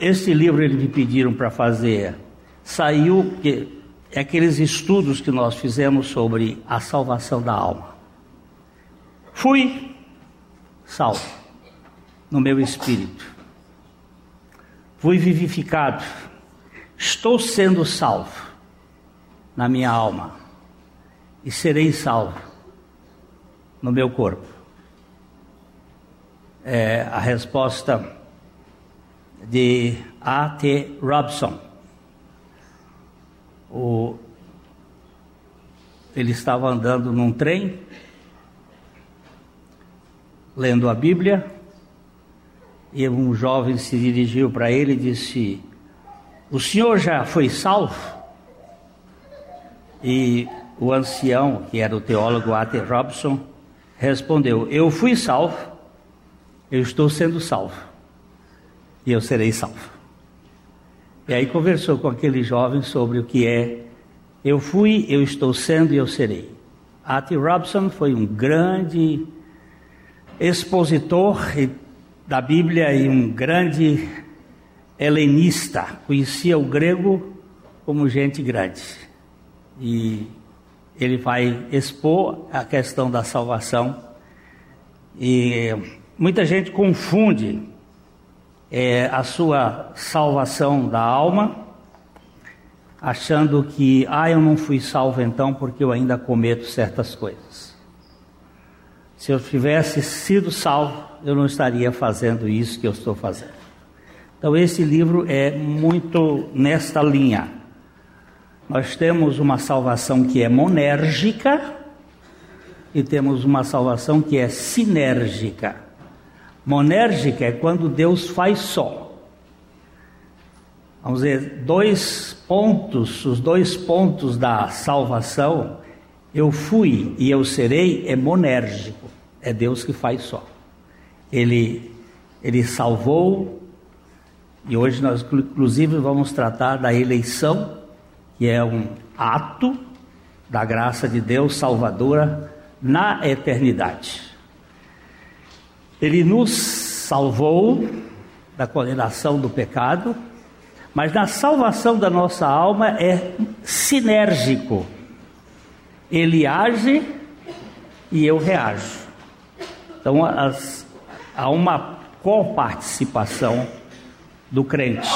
Esse livro eles me pediram para fazer. Saiu que é aqueles estudos que nós fizemos sobre a salvação da alma. Fui salvo no meu espírito. Fui vivificado. Estou sendo salvo na minha alma e serei salvo no meu corpo. É a resposta de A.T. Robson. O, ele estava andando num trem, lendo a Bíblia, e um jovem se dirigiu para ele e disse: O senhor já foi salvo? E o ancião, que era o teólogo A.T. Robson, respondeu: Eu fui salvo, eu estou sendo salvo, e eu serei salvo. E aí conversou com aquele jovem sobre o que é eu fui, eu estou sendo e eu serei. A.T. Robson foi um grande expositor da Bíblia e um grande helenista. Conhecia o grego como gente grande. E ele vai expor a questão da salvação. E muita gente confunde é, a sua salvação da alma, achando que, ah, eu não fui salvo então porque eu ainda cometo certas coisas. Se eu tivesse sido salvo, eu não estaria fazendo isso que eu estou fazendo. Então, esse livro é muito nesta linha. Nós temos uma salvação que é monérgica e temos uma salvação que é sinérgica. Monérgica é quando Deus faz só. Vamos ver, dois pontos, os dois pontos da salvação, eu fui e eu serei, é monérgico, é Deus que faz só. Ele, ele salvou, e hoje nós inclusive vamos tratar da eleição, que é um ato da graça de Deus salvadora na eternidade. Ele nos salvou da condenação do pecado, mas na salvação da nossa alma é sinérgico. Ele age e eu reajo. Então as, há uma coparticipação do crente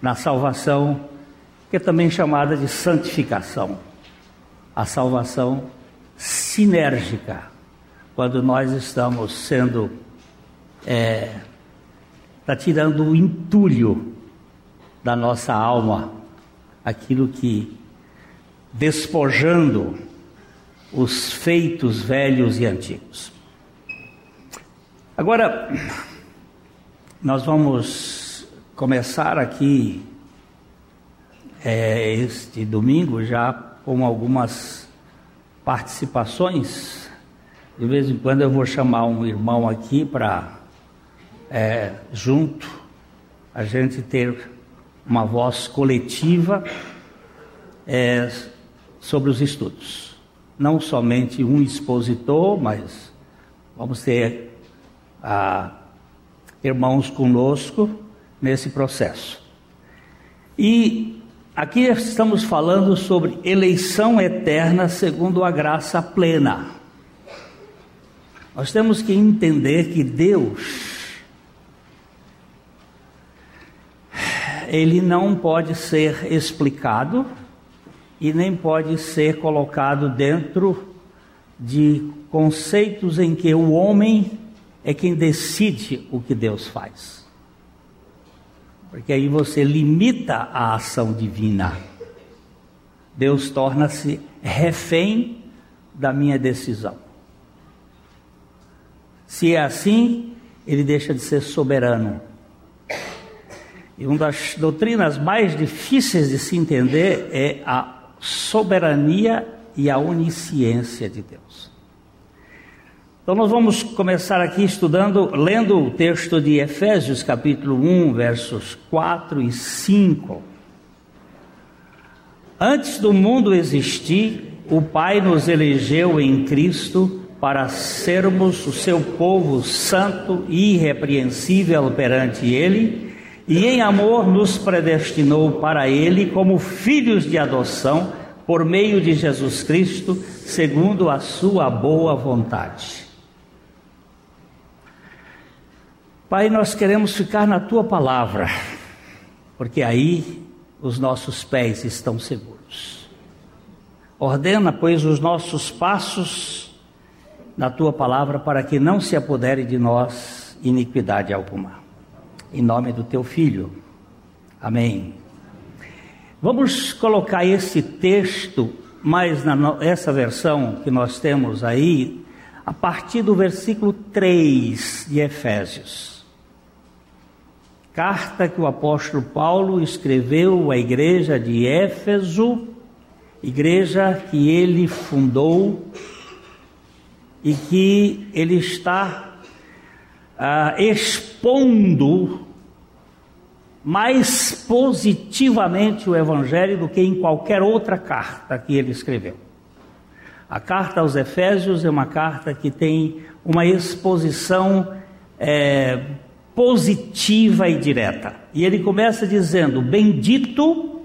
na salvação, que é também chamada de santificação. A salvação sinérgica quando nós estamos sendo. Está é, tá tirando o entulho da nossa alma, aquilo que. despojando os feitos velhos e antigos. Agora, nós vamos começar aqui é, este domingo já com algumas participações de vez em quando eu vou chamar um irmão aqui para, é, junto, a gente ter uma voz coletiva é, sobre os estudos. Não somente um expositor, mas vamos ter ah, irmãos conosco nesse processo. E aqui estamos falando sobre eleição eterna segundo a graça plena. Nós temos que entender que Deus, ele não pode ser explicado e nem pode ser colocado dentro de conceitos em que o homem é quem decide o que Deus faz. Porque aí você limita a ação divina. Deus torna-se refém da minha decisão. Se é assim, ele deixa de ser soberano. E uma das doutrinas mais difíceis de se entender é a soberania e a onisciência de Deus. Então nós vamos começar aqui estudando, lendo o texto de Efésios, capítulo 1, versos 4 e 5. Antes do mundo existir, o Pai nos elegeu em Cristo para sermos o seu povo santo e irrepreensível perante Ele e em amor nos predestinou para Ele como filhos de adoção por meio de Jesus Cristo, segundo a Sua boa vontade. Pai, nós queremos ficar na Tua palavra, porque aí os nossos pés estão seguros. Ordena, pois, os nossos passos na Tua palavra para que não se apodere de nós iniquidade alguma em nome do teu filho. Amém. Vamos colocar esse texto, mais na essa versão que nós temos aí, a partir do versículo 3 de Efésios. Carta que o apóstolo Paulo escreveu à igreja de Éfeso, igreja que ele fundou e que ele está ah, expondo mais positivamente o Evangelho do que em qualquer outra carta que ele escreveu. A carta aos Efésios é uma carta que tem uma exposição é, positiva e direta. E ele começa dizendo: Bendito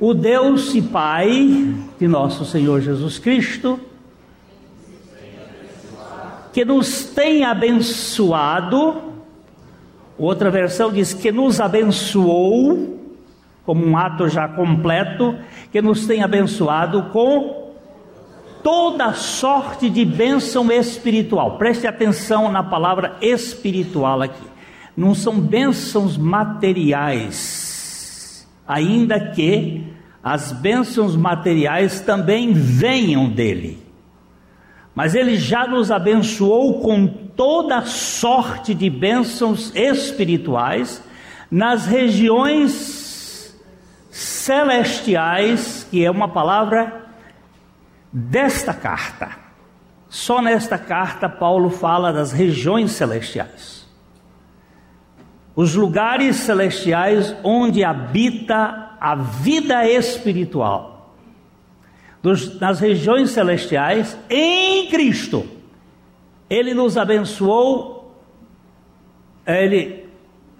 o Deus e Pai de nosso Senhor Jesus Cristo, que nos tem abençoado Outra versão diz que nos abençoou, como um ato já completo, que nos tem abençoado com toda sorte de bênção espiritual. Preste atenção na palavra espiritual aqui. Não são bênçãos materiais, ainda que as bênçãos materiais também venham dele. Mas ele já nos abençoou com toda sorte de bênçãos espirituais nas regiões celestiais, que é uma palavra desta carta. Só nesta carta Paulo fala das regiões celestiais. Os lugares celestiais onde habita a vida espiritual dos, nas regiões celestiais em Cristo. Ele nos abençoou, ele,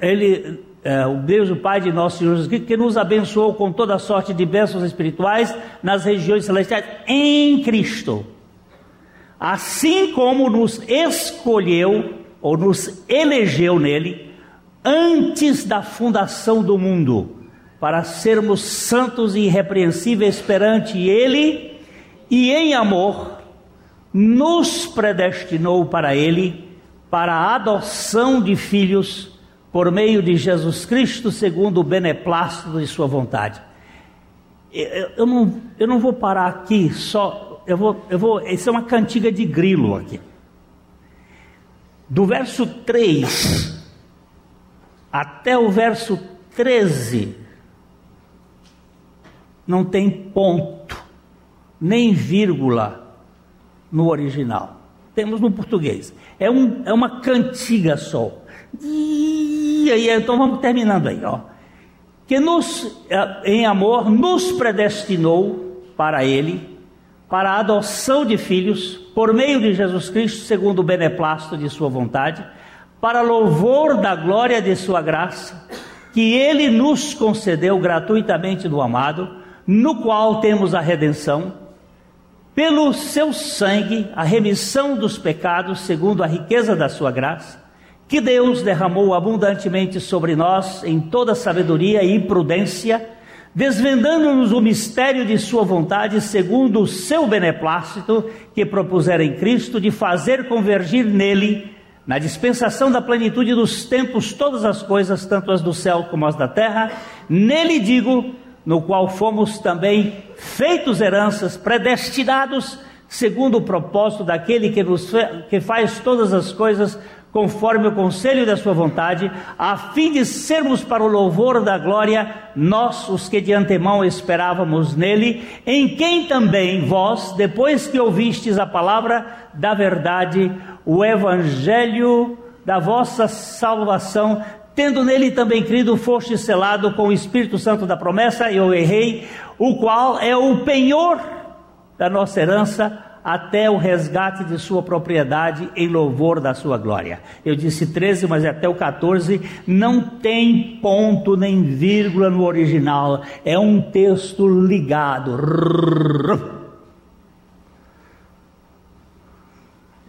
ele é, o Deus, o Pai de nosso Senhor Jesus Cristo, que nos abençoou com toda sorte de bênçãos espirituais nas regiões celestiais em Cristo. Assim como nos escolheu ou nos elegeu nele antes da fundação do mundo para sermos santos e irrepreensíveis perante Ele e em amor, nos predestinou para Ele, para a adoção de filhos por meio de Jesus Cristo, segundo o beneplácito de Sua vontade. Eu, não, eu não vou parar aqui só, eu vou, eu vou, isso é uma cantiga de grilo aqui. Do verso 3 até o verso 13, não tem ponto, nem vírgula no original. Temos no português. É, um, é uma cantiga só. E aí, então vamos terminando aí, ó. Que nos, eh, em amor, nos predestinou para Ele, para a adoção de filhos, por meio de Jesus Cristo, segundo o beneplácito de Sua vontade, para louvor da glória de Sua graça, que Ele nos concedeu gratuitamente do amado no qual temos a redenção, pelo seu sangue, a remissão dos pecados, segundo a riqueza da sua graça, que Deus derramou abundantemente sobre nós em toda sabedoria e prudência, desvendando-nos o mistério de Sua vontade, segundo o seu beneplácito, que propusera em Cristo, de fazer convergir nele, na dispensação da plenitude dos tempos, todas as coisas, tanto as do céu como as da terra. Nele digo, no qual fomos também feitos heranças, predestinados segundo o propósito daquele que, nos, que faz todas as coisas conforme o conselho da sua vontade, a fim de sermos para o louvor da glória, nós, os que de antemão esperávamos nele, em quem também vós, depois que ouvistes a palavra da verdade, o evangelho da vossa salvação, Tendo nele também crido, foste selado com o Espírito Santo da promessa, eu errei, o qual é o penhor da nossa herança até o resgate de sua propriedade em louvor da sua glória. Eu disse 13, mas é até o 14 não tem ponto nem vírgula no original, é um texto ligado.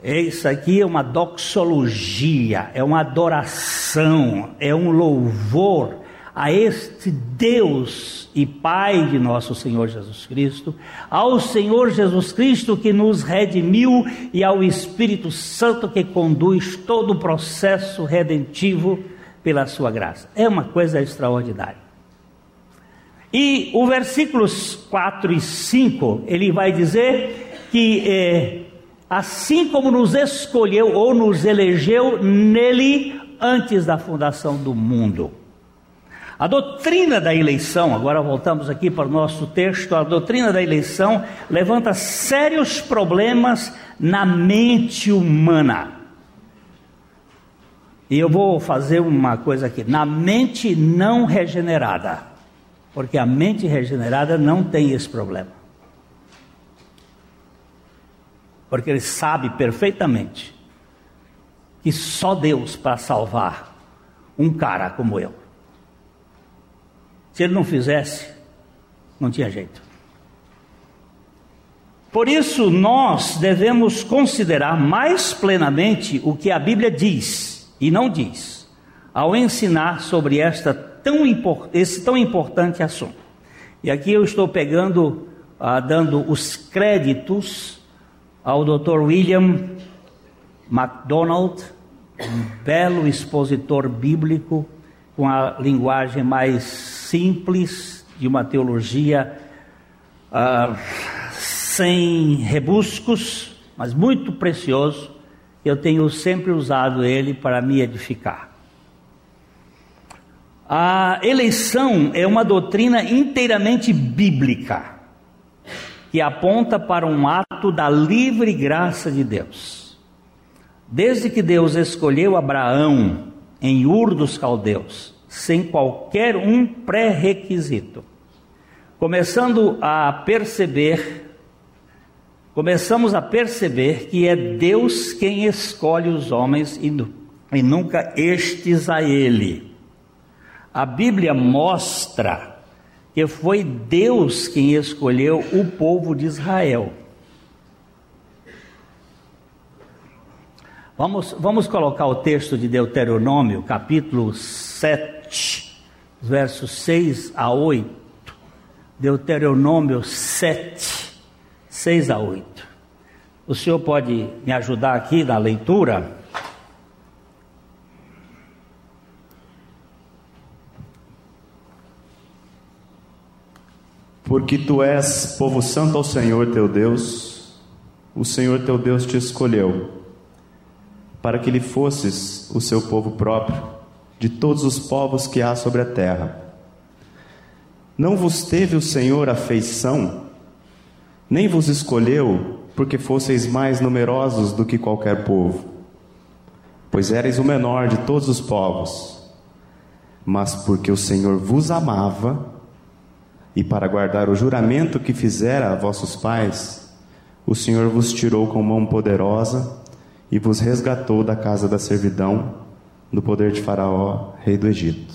Isso aqui é uma doxologia, é uma adoração, é um louvor a este Deus e Pai de nosso Senhor Jesus Cristo, ao Senhor Jesus Cristo que nos redimiu e ao Espírito Santo que conduz todo o processo redentivo pela sua graça. É uma coisa extraordinária. E o versículos 4 e 5, ele vai dizer que eh, assim como nos escolheu ou nos elegeu nele antes da fundação do mundo. A doutrina da eleição, agora voltamos aqui para o nosso texto, a doutrina da eleição levanta sérios problemas na mente humana. E eu vou fazer uma coisa aqui, na mente não regenerada, porque a mente regenerada não tem esse problema. Porque ele sabe perfeitamente que só Deus para salvar um cara como eu. Se ele não fizesse, não tinha jeito. Por isso, nós devemos considerar mais plenamente o que a Bíblia diz e não diz, ao ensinar sobre esta tão esse tão importante assunto. E aqui eu estou pegando, ah, dando os créditos ao Dr. William MacDonald, um belo expositor bíblico com a linguagem mais simples de uma teologia uh, sem rebuscos, mas muito precioso. Eu tenho sempre usado ele para me edificar. A eleição é uma doutrina inteiramente bíblica, que aponta para um ato da livre graça de Deus. Desde que Deus escolheu Abraão em Ur dos Caldeus, sem qualquer um pré-requisito. Começando a perceber, começamos a perceber que é Deus quem escolhe os homens e, e nunca estes a Ele. A Bíblia mostra que foi Deus quem escolheu o povo de Israel. Vamos, vamos colocar o texto de Deuteronômio, capítulo 7, versos 6 a 8. Deuteronômio 7, 6 a 8. O senhor pode me ajudar aqui na leitura? Porque tu és povo santo ao Senhor teu Deus, o Senhor teu Deus te escolheu para que lhe fosses o seu povo próprio, de todos os povos que há sobre a terra. Não vos teve o Senhor afeição, nem vos escolheu, porque fosseis mais numerosos do que qualquer povo, pois erais o menor de todos os povos, mas porque o Senhor vos amava, e para guardar o juramento que fizera a vossos pais, o Senhor vos tirou com mão poderosa e vos resgatou da casa da servidão, do poder de Faraó, rei do Egito.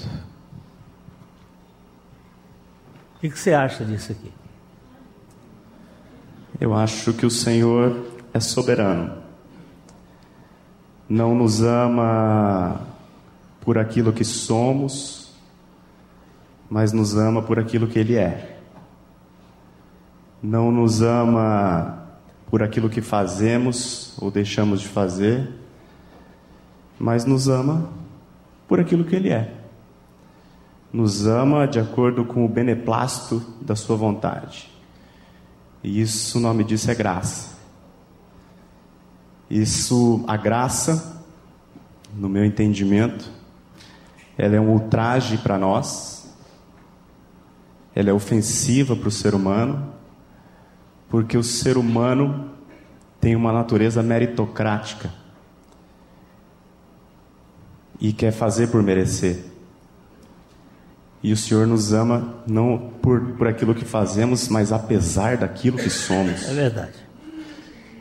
O que, que você acha disso aqui? Eu acho que o Senhor é soberano. Não nos ama por aquilo que somos, mas nos ama por aquilo que Ele é. Não nos ama por aquilo que fazemos ou deixamos de fazer, mas nos ama por aquilo que Ele é. Nos ama de acordo com o beneplácito da Sua vontade. E isso, o nome disso é graça. Isso, a graça, no meu entendimento, ela é um ultraje para nós, ela é ofensiva para o ser humano, porque o ser humano tem uma natureza meritocrática e quer fazer por merecer. E o Senhor nos ama não por, por aquilo que fazemos, mas apesar daquilo que somos. É verdade.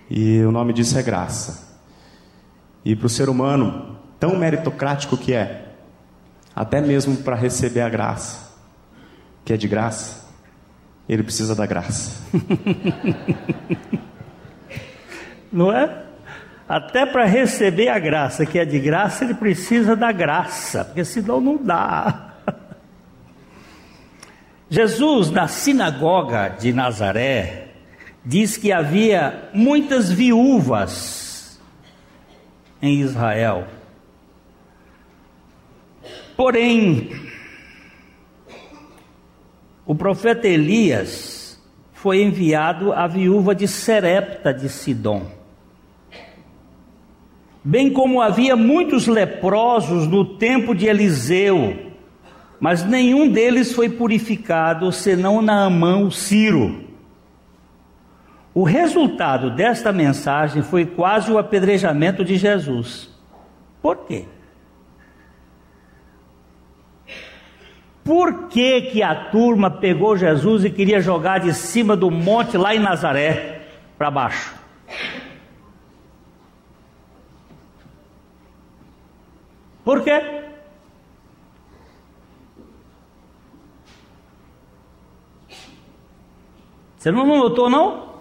E o nome disso é graça. E para o ser humano, tão meritocrático que é, até mesmo para receber a graça, que é de graça, ele precisa da graça. Não é? Até para receber a graça, que é de graça, ele precisa da graça, porque senão não dá. Jesus, na sinagoga de Nazaré, diz que havia muitas viúvas em Israel. Porém, o profeta Elias foi enviado à viúva de Serepta de Sidom. Bem como havia muitos leprosos no tempo de Eliseu, mas nenhum deles foi purificado senão Naamã o Ciro. O resultado desta mensagem foi quase o apedrejamento de Jesus. Por quê? Por que, que a turma pegou Jesus e queria jogar de cima do monte lá em Nazaré para baixo? Por quê? Você não notou, não?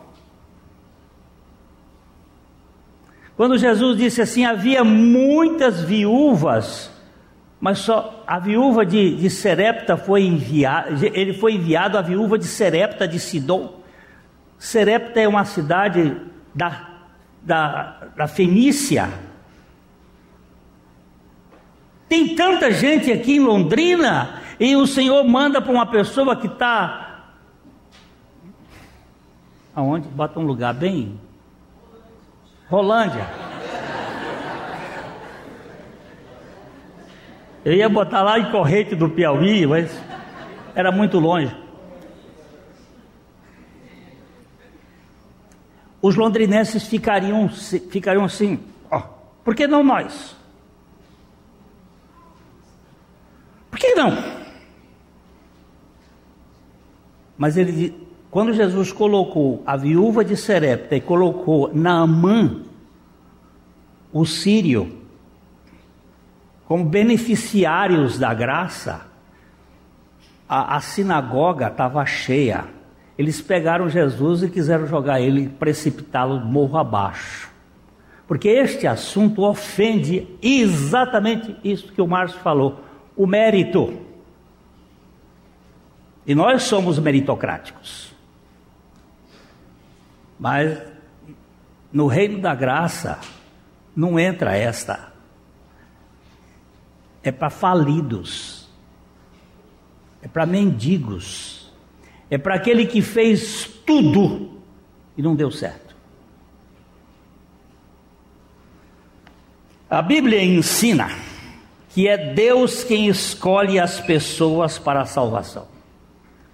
Quando Jesus disse assim: havia muitas viúvas, mas só a viúva de, de Serepta foi enviada, ele foi enviado à viúva de Serepta de Sidom. Serepta é uma cidade da, da, da Fenícia. Tem tanta gente aqui em Londrina, e o Senhor manda para uma pessoa que está Aonde? Bota um lugar bem. Rolândia. Eu ia botar lá em Corrente do Piauí, mas era muito longe. Os londrinenses ficariam, ficariam assim, ó, por que não nós? Por que não? Mas ele quando Jesus colocou a viúva de Serepta e colocou Naamã, o sírio, como beneficiários da graça, a, a sinagoga estava cheia. Eles pegaram Jesus e quiseram jogar ele, precipitá-lo morro abaixo. Porque este assunto ofende exatamente isso que o Márcio falou: o mérito. E nós somos meritocráticos. Mas no reino da graça não entra esta. É para falidos. É para mendigos. É para aquele que fez tudo e não deu certo. A Bíblia ensina que é Deus quem escolhe as pessoas para a salvação.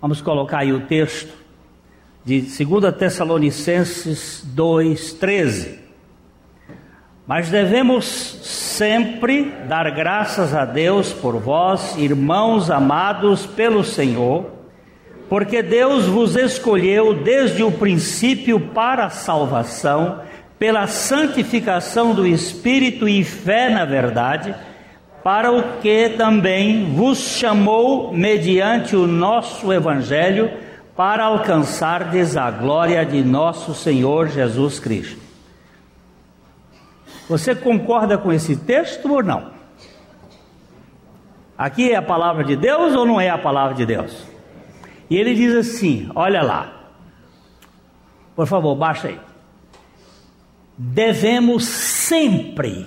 Vamos colocar aí o texto de 2 Tessalonicenses 2,13. Mas devemos sempre dar graças a Deus por vós, irmãos amados pelo Senhor, porque Deus vos escolheu desde o princípio para a salvação, pela santificação do Espírito e fé na verdade, para o que também vos chamou mediante o nosso Evangelho para alcançardes a glória de nosso Senhor Jesus Cristo. Você concorda com esse texto ou não? Aqui é a palavra de Deus ou não é a palavra de Deus? E ele diz assim: olha lá, por favor, baixa aí. Devemos sempre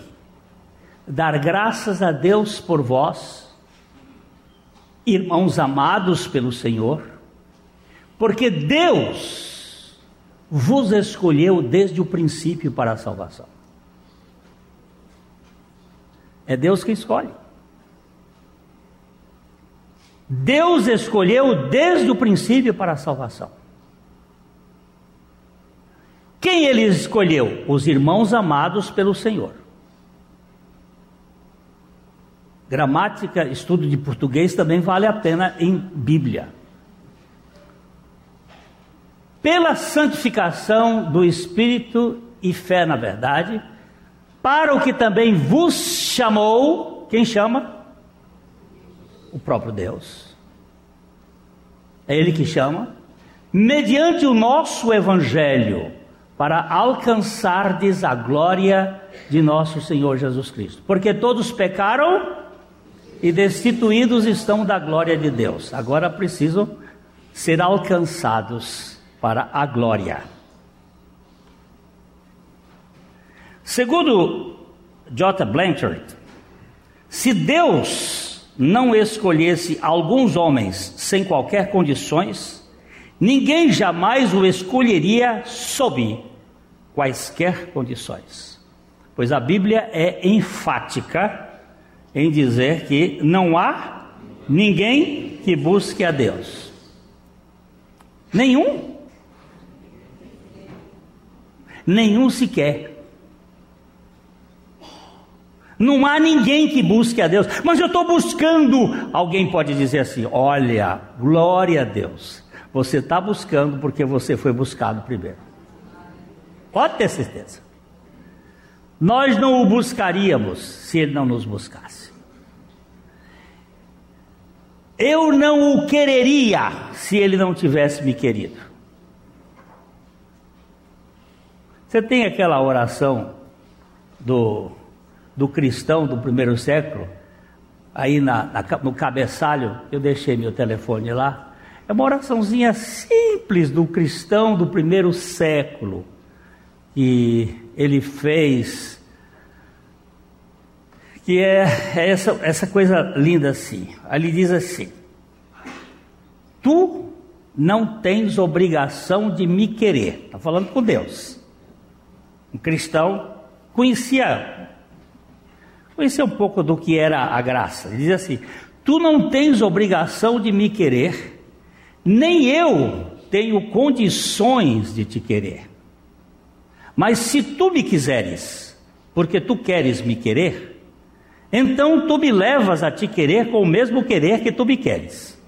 dar graças a Deus por vós, irmãos amados pelo Senhor, porque Deus vos escolheu desde o princípio para a salvação. É Deus que escolhe. Deus escolheu desde o princípio para a salvação. Quem ele escolheu? Os irmãos amados pelo Senhor. Gramática, estudo de português também vale a pena em Bíblia pela santificação do Espírito e fé na verdade, para o que também vos chamou, quem chama? O próprio Deus. É Ele que chama, mediante o nosso Evangelho, para alcançardes a glória de nosso Senhor Jesus Cristo. Porque todos pecaram e destituídos estão da glória de Deus. Agora precisam ser alcançados para a glória. Segundo J. Blanchard, se Deus não escolhesse alguns homens sem qualquer condições, ninguém jamais o escolheria sob quaisquer condições. Pois a Bíblia é enfática em dizer que não há ninguém que busque a Deus. Nenhum. Nenhum sequer. Não há ninguém que busque a Deus, mas eu estou buscando. Alguém pode dizer assim: olha, glória a Deus. Você está buscando porque você foi buscado primeiro. Pode ter certeza. Nós não o buscaríamos se ele não nos buscasse. Eu não o quereria se ele não tivesse me querido. Você tem aquela oração do, do cristão do primeiro século, aí na, na, no cabeçalho, eu deixei meu telefone lá. É uma oraçãozinha simples do cristão do primeiro século que ele fez, que é, é essa, essa coisa linda assim. Ali diz assim: Tu não tens obrigação de me querer. Está falando com Deus. Um cristão conhecia, conhecia um pouco do que era a graça. Ele diz assim: Tu não tens obrigação de me querer, nem eu tenho condições de te querer. Mas se tu me quiseres, porque tu queres me querer, então tu me levas a te querer com o mesmo querer que tu me queres.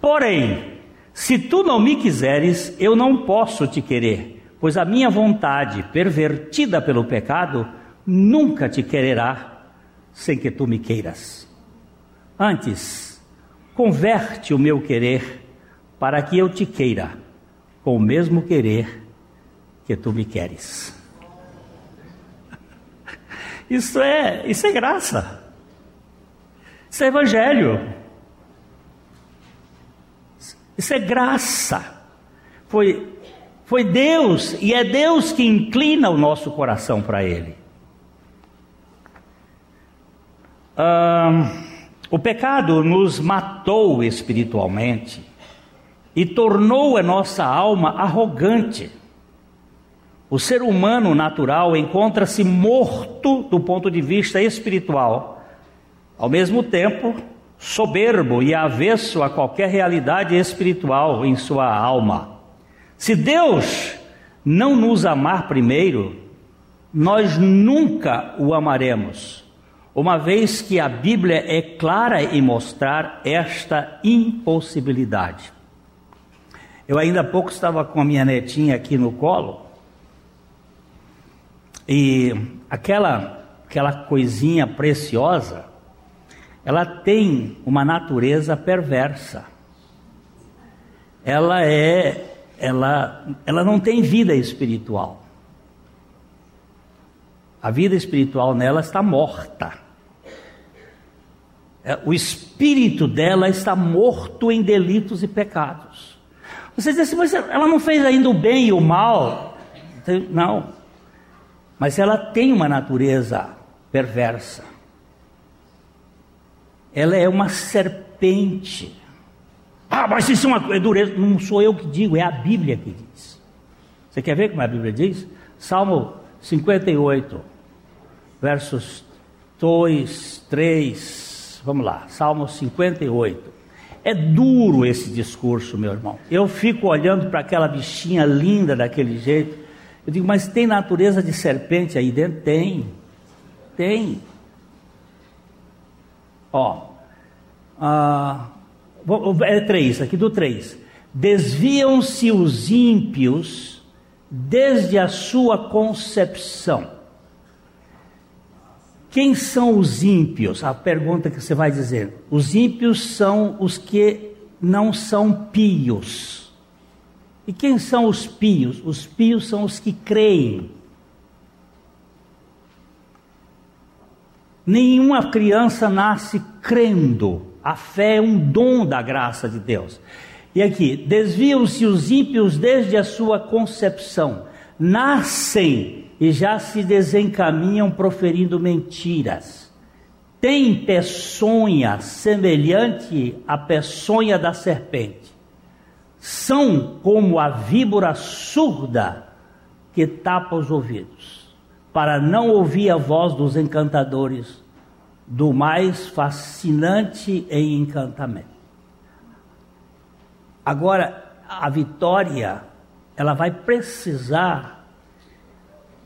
Porém, se tu não me quiseres, eu não posso te querer, pois a minha vontade, pervertida pelo pecado, nunca te quererá sem que tu me queiras. Antes, converte o meu querer para que eu te queira com o mesmo querer que tu me queres. Isso é, isso é graça. Isso é evangelho. Isso é graça. Foi, foi Deus e é Deus que inclina o nosso coração para Ele. O pecado nos matou espiritualmente e tornou a nossa alma arrogante. O ser humano natural encontra-se morto do ponto de vista espiritual, ao mesmo tempo soberbo e avesso a qualquer realidade espiritual em sua alma. Se Deus não nos amar primeiro, nós nunca o amaremos, uma vez que a Bíblia é clara em mostrar esta impossibilidade. Eu ainda há pouco estava com a minha netinha aqui no colo e aquela, aquela coisinha preciosa, ela tem uma natureza perversa. Ela é, ela, ela não tem vida espiritual. A vida espiritual nela está morta. É, o espírito dela está morto em delitos e pecados. Você diz assim, mas ela não fez ainda o bem e o mal? Não mas ela tem uma natureza perversa. Ela é uma serpente. Ah, mas isso é uma é dureza. Não sou eu que digo, é a Bíblia que diz. Você quer ver como a Bíblia diz? Salmo 58, versos 2, 3. Vamos lá, Salmo 58. É duro esse discurso, meu irmão. Eu fico olhando para aquela bichinha linda daquele jeito. Eu digo, mas tem natureza de serpente aí dentro? Tem. Tem. Ó. Ah, é três, aqui do três. Desviam-se os ímpios desde a sua concepção. Quem são os ímpios? A pergunta que você vai dizer. Os ímpios são os que não são pios. E quem são os pios? Os pios são os que creem. Nenhuma criança nasce crendo. A fé é um dom da graça de Deus. E aqui, desviam-se os ímpios desde a sua concepção, nascem e já se desencaminham proferindo mentiras. Tem peçonha semelhante à peçonha da serpente. São como a víbora surda que tapa os ouvidos, para não ouvir a voz dos encantadores, do mais fascinante em encantamento. Agora, a vitória, ela vai precisar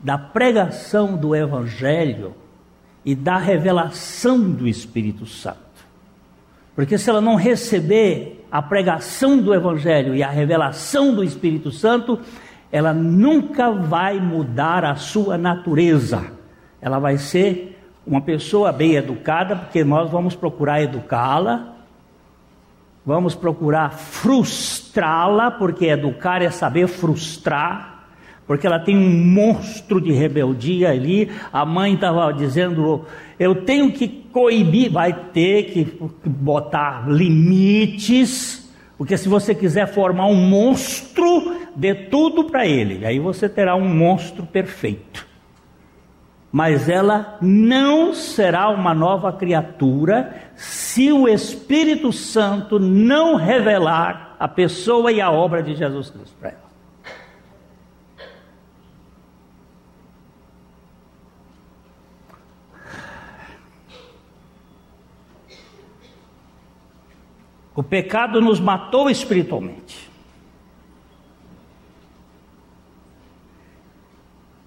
da pregação do Evangelho e da revelação do Espírito Santo. Porque se ela não receber a pregação do Evangelho e a revelação do Espírito Santo, ela nunca vai mudar a sua natureza. Ela vai ser uma pessoa bem educada, porque nós vamos procurar educá-la, Vamos procurar frustrá-la, porque educar é saber frustrar, porque ela tem um monstro de rebeldia ali. A mãe estava dizendo: eu tenho que coibir, vai ter que botar limites, porque se você quiser formar um monstro, dê tudo para ele, aí você terá um monstro perfeito mas ela não será uma nova criatura se o Espírito Santo não revelar a pessoa e a obra de Jesus Cristo para ela. O pecado nos matou espiritualmente.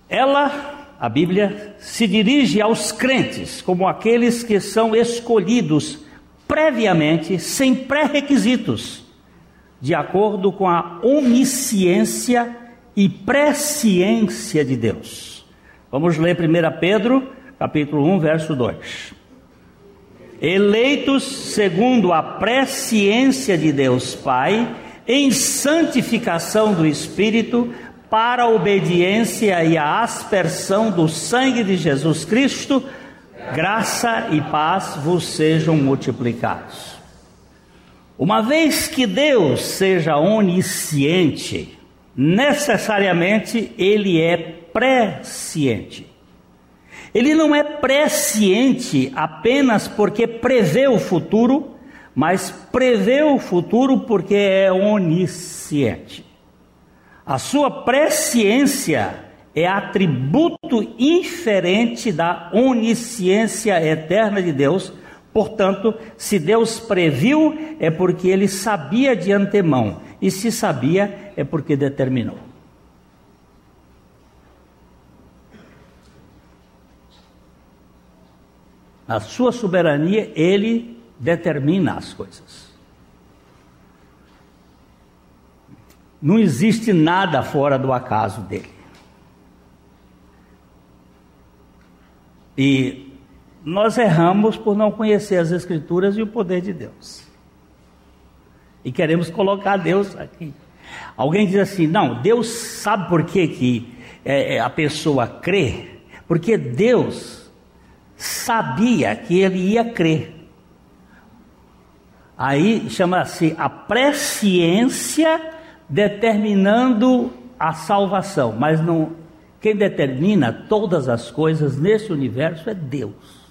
Ela a Bíblia se dirige aos crentes como aqueles que são escolhidos previamente, sem pré-requisitos, de acordo com a onisciência e presciência de Deus. Vamos ler 1 Pedro, capítulo 1, verso 2. Eleitos segundo a presciência de Deus Pai, em santificação do Espírito, para a obediência e a aspersão do sangue de Jesus Cristo, graça e paz vos sejam multiplicados. Uma vez que Deus seja onisciente, necessariamente ele é presciente. Ele não é presciente apenas porque prevê o futuro, mas prevê o futuro porque é onisciente. A sua presciência é atributo inferente da onisciência eterna de Deus. Portanto, se Deus previu, é porque ele sabia de antemão, e se sabia, é porque determinou. Na sua soberania, ele determina as coisas. Não existe nada fora do acaso dele. E nós erramos por não conhecer as Escrituras e o poder de Deus. E queremos colocar Deus aqui. Alguém diz assim: não, Deus sabe por que, que é, é a pessoa crê? Porque Deus sabia que ele ia crer. Aí chama-se a presciência determinando a salvação, mas não quem determina todas as coisas nesse universo é Deus.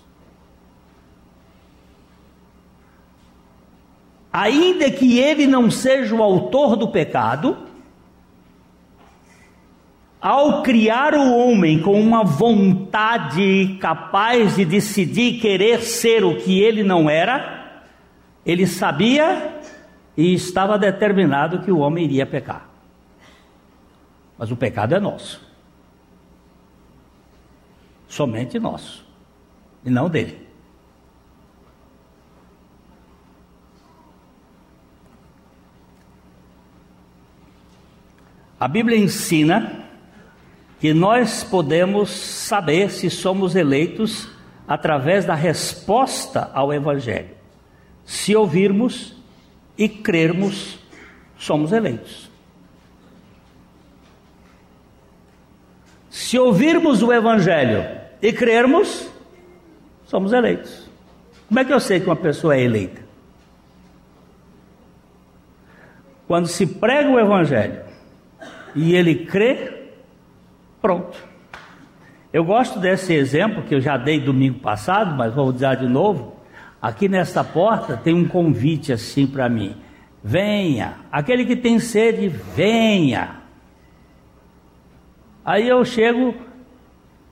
Ainda que ele não seja o autor do pecado, ao criar o homem com uma vontade capaz de decidir querer ser o que ele não era, ele sabia e estava determinado que o homem iria pecar. Mas o pecado é nosso. Somente nosso. E não dele. A Bíblia ensina que nós podemos saber se somos eleitos através da resposta ao Evangelho. Se ouvirmos e crermos, somos eleitos. Se ouvirmos o Evangelho e crermos, somos eleitos. Como é que eu sei que uma pessoa é eleita? Quando se prega o Evangelho e ele crê, Pronto. Eu gosto desse exemplo que eu já dei domingo passado, mas vou usar de novo. Aqui nesta porta tem um convite assim para mim. Venha, aquele que tem sede, venha. Aí eu chego,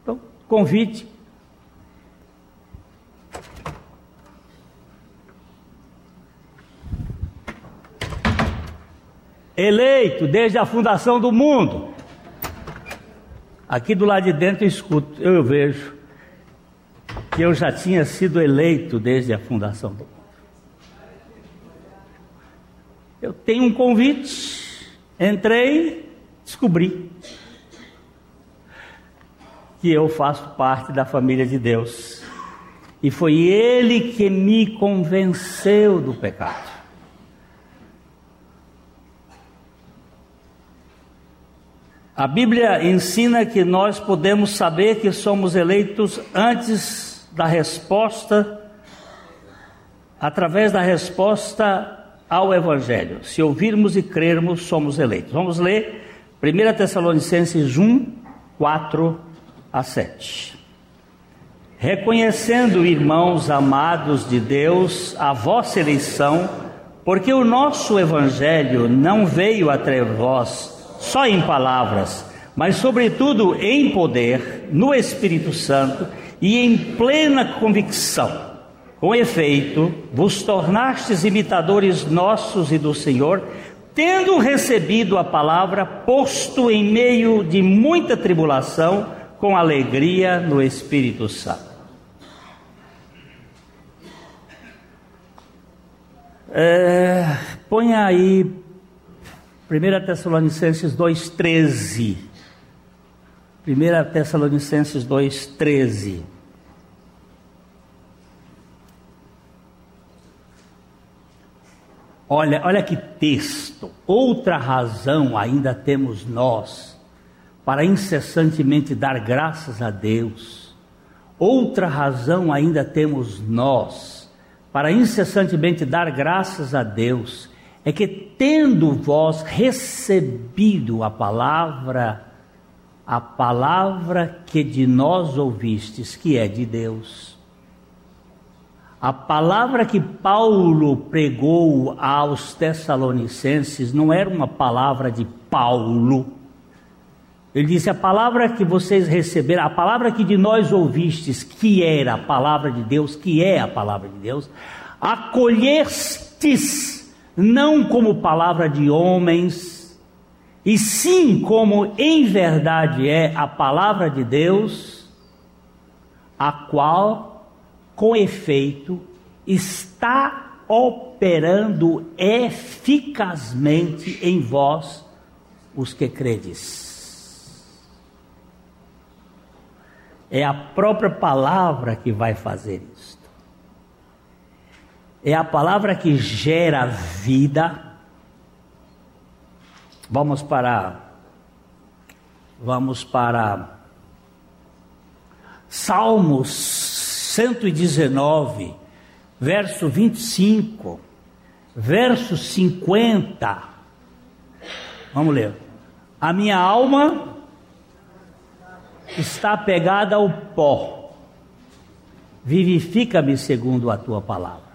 então, convite. Eleito desde a fundação do mundo. Aqui do lado de dentro eu escuto, eu vejo que eu já tinha sido eleito desde a fundação do mundo. Eu tenho um convite, entrei, descobri que eu faço parte da família de Deus. E foi Ele que me convenceu do pecado. A Bíblia ensina que nós podemos saber que somos eleitos antes da resposta, através da resposta ao Evangelho. Se ouvirmos e crermos, somos eleitos. Vamos ler 1 Tessalonicenses 1, 4 a 7. Reconhecendo, irmãos amados de Deus, a vossa eleição, porque o nosso Evangelho não veio até vós só em palavras, mas sobretudo em poder, no Espírito Santo e em plena convicção. Com efeito, vos tornastes imitadores nossos e do Senhor, tendo recebido a palavra, posto em meio de muita tribulação, com alegria no Espírito Santo. É, ponha aí 1 Tessalonicenses 2,13. 1 Tessalonicenses 2,13. Olha, olha que texto. Outra razão ainda temos nós para incessantemente dar graças a Deus. Outra razão ainda temos nós para incessantemente dar graças a Deus é que tendo vós recebido a palavra, a palavra que de nós ouvistes, que é de Deus, a palavra que Paulo pregou aos Tessalonicenses não era uma palavra de Paulo. Ele disse: A palavra que vocês receberam, a palavra que de nós ouvistes, que era a palavra de Deus, que é a palavra de Deus, acolhestes não como palavra de homens, e sim como em verdade é a palavra de Deus, a qual, com efeito, está operando eficazmente em vós, os que credes. É a própria palavra que vai fazer isso é a palavra que gera vida. Vamos para vamos para Salmos 119, verso 25, verso 50. Vamos ler. A minha alma está pegada ao pó. Vivifica-me segundo a tua palavra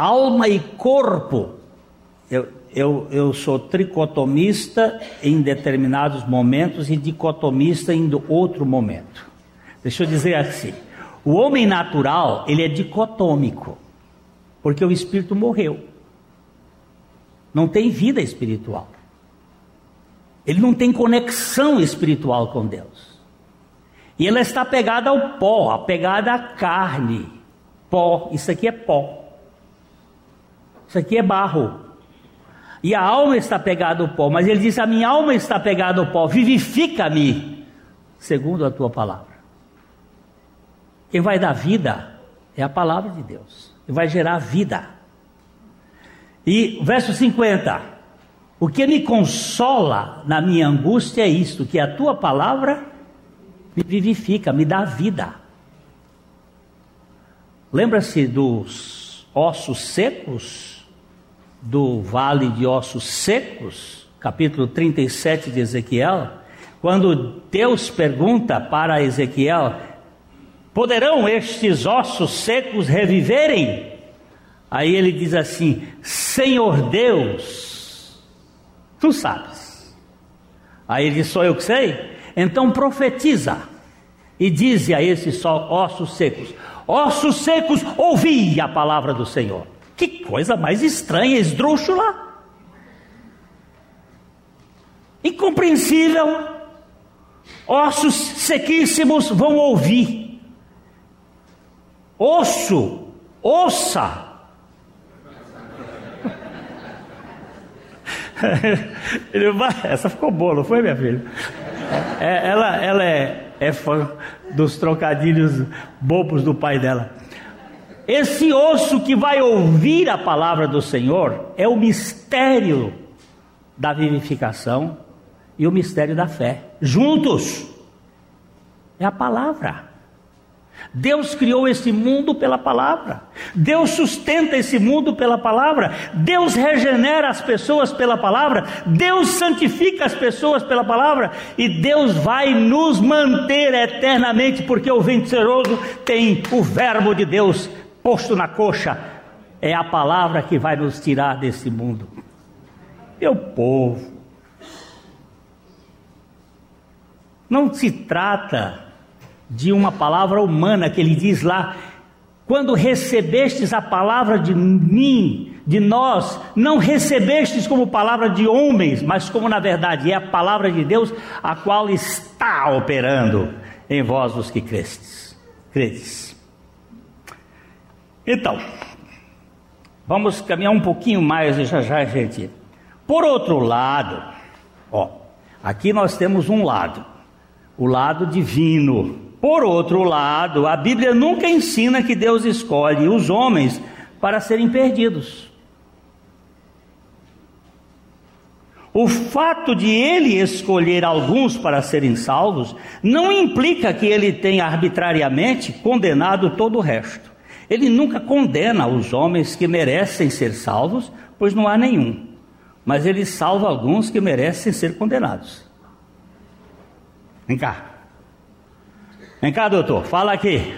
alma e corpo. Eu, eu, eu sou tricotomista em determinados momentos e dicotomista em outro momento. Deixa eu dizer assim: o homem natural ele é dicotômico, porque o espírito morreu, não tem vida espiritual, ele não tem conexão espiritual com Deus, e ela está pegada ao pó, apegada à carne, pó. Isso aqui é pó. Isso aqui é barro. E a alma está pegada ao pó, mas ele diz: A minha alma está pegada ao pó, vivifica-me, segundo a tua palavra. Quem vai dar vida é a palavra de Deus, e vai gerar vida. E verso 50: O que me consola na minha angústia é isto, que a tua palavra me vivifica, me dá vida. Lembra-se dos ossos secos, do vale de ossos secos, capítulo 37 de Ezequiel, quando Deus pergunta para Ezequiel: Poderão estes ossos secos reviverem? Aí ele diz assim: Senhor Deus, tu sabes. Aí ele diz: Sou eu que sei? Então profetiza e dize a esses ossos secos: Ossos secos, ouvi a palavra do Senhor. Que coisa mais estranha, esdrúxula. Incompreensível. Ossos sequíssimos vão ouvir. Osso, ouça. Essa ficou boa, não foi, minha filha? É, ela, ela é, é fã dos trocadilhos bobos do pai dela. Esse osso que vai ouvir a palavra do Senhor é o mistério da vivificação e o mistério da fé. Juntos. É a palavra. Deus criou esse mundo pela palavra. Deus sustenta esse mundo pela palavra. Deus regenera as pessoas pela palavra. Deus santifica as pessoas pela palavra. E Deus vai nos manter eternamente, porque o venceroso tem o Verbo de Deus posto na coxa. É a palavra que vai nos tirar desse mundo. Meu povo, não se trata de uma palavra humana que ele diz lá: quando recebestes a palavra de mim, de nós, não recebestes como palavra de homens, mas como na verdade é a palavra de Deus, a qual está operando em vós os que crestes, credes. Então, vamos caminhar um pouquinho mais e já já, gente. Por outro lado, ó, aqui nós temos um lado, o lado divino, por outro lado, a Bíblia nunca ensina que Deus escolhe os homens para serem perdidos. O fato de ele escolher alguns para serem salvos não implica que ele tenha arbitrariamente condenado todo o resto. Ele nunca condena os homens que merecem ser salvos, pois não há nenhum. Mas ele salva alguns que merecem ser condenados. Vem cá. Vem cá, doutor, fala aqui.